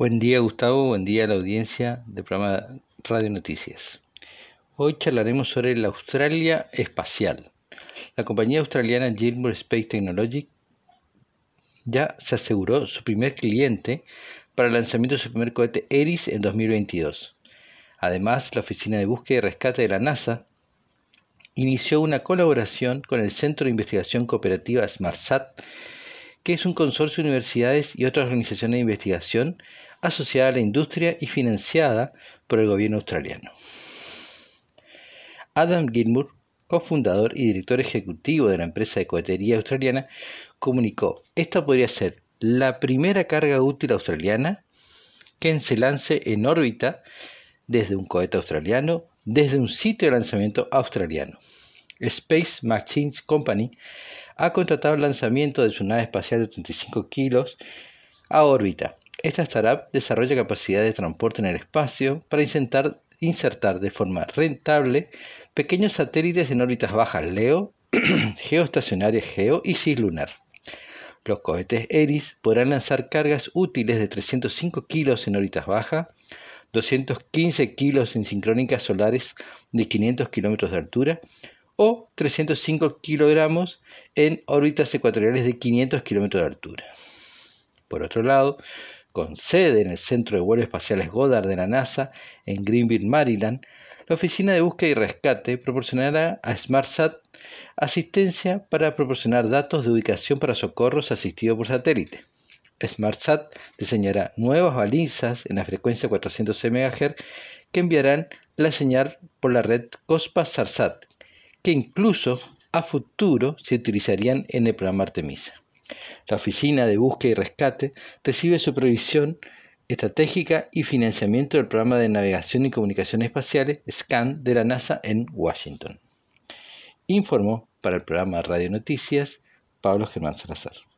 Buen día Gustavo, buen día a la audiencia del programa Radio Noticias. Hoy charlaremos sobre la Australia espacial. La compañía australiana Gilmour Space Technology ya se aseguró su primer cliente para el lanzamiento de su primer cohete ERIS en 2022. Además, la Oficina de Búsqueda y Rescate de la NASA inició una colaboración con el Centro de Investigación Cooperativa SmartSat, que es un consorcio de universidades y otras organizaciones de investigación asociada a la industria y financiada por el gobierno australiano. Adam Gilmour, cofundador y director ejecutivo de la empresa de cohetería australiana, comunicó, esta podría ser la primera carga útil australiana que se lance en órbita desde un cohete australiano, desde un sitio de lanzamiento australiano. Space Machines Company ha contratado el lanzamiento de su nave espacial de 35 kilos a órbita esta startup desarrolla capacidad de transporte en el espacio para insertar, insertar de forma rentable pequeños satélites en órbitas bajas LEO, geoestacionarias GEO y cislunar. Los cohetes ERIS podrán lanzar cargas útiles de 305 kilos en órbitas bajas, 215 kilos en sincrónicas solares de 500 kilómetros de altura o 305 kilogramos en órbitas ecuatoriales de 500 kilómetros de altura. Por otro lado, con sede en el Centro de Vuelos Espaciales Goddard de la NASA en Greenville, Maryland, la Oficina de Búsqueda y Rescate proporcionará a SmartSat asistencia para proporcionar datos de ubicación para socorros asistidos por satélite. SmartSat diseñará nuevas balizas en la frecuencia 400 MHz que enviarán la señal por la red COSPA-SARSAT, que incluso a futuro se utilizarían en el programa Artemisa. La Oficina de Búsqueda y Rescate recibe supervisión estratégica y financiamiento del Programa de Navegación y Comunicaciones Espaciales SCAN de la NASA en Washington. Informó para el programa Radio Noticias Pablo Germán Salazar.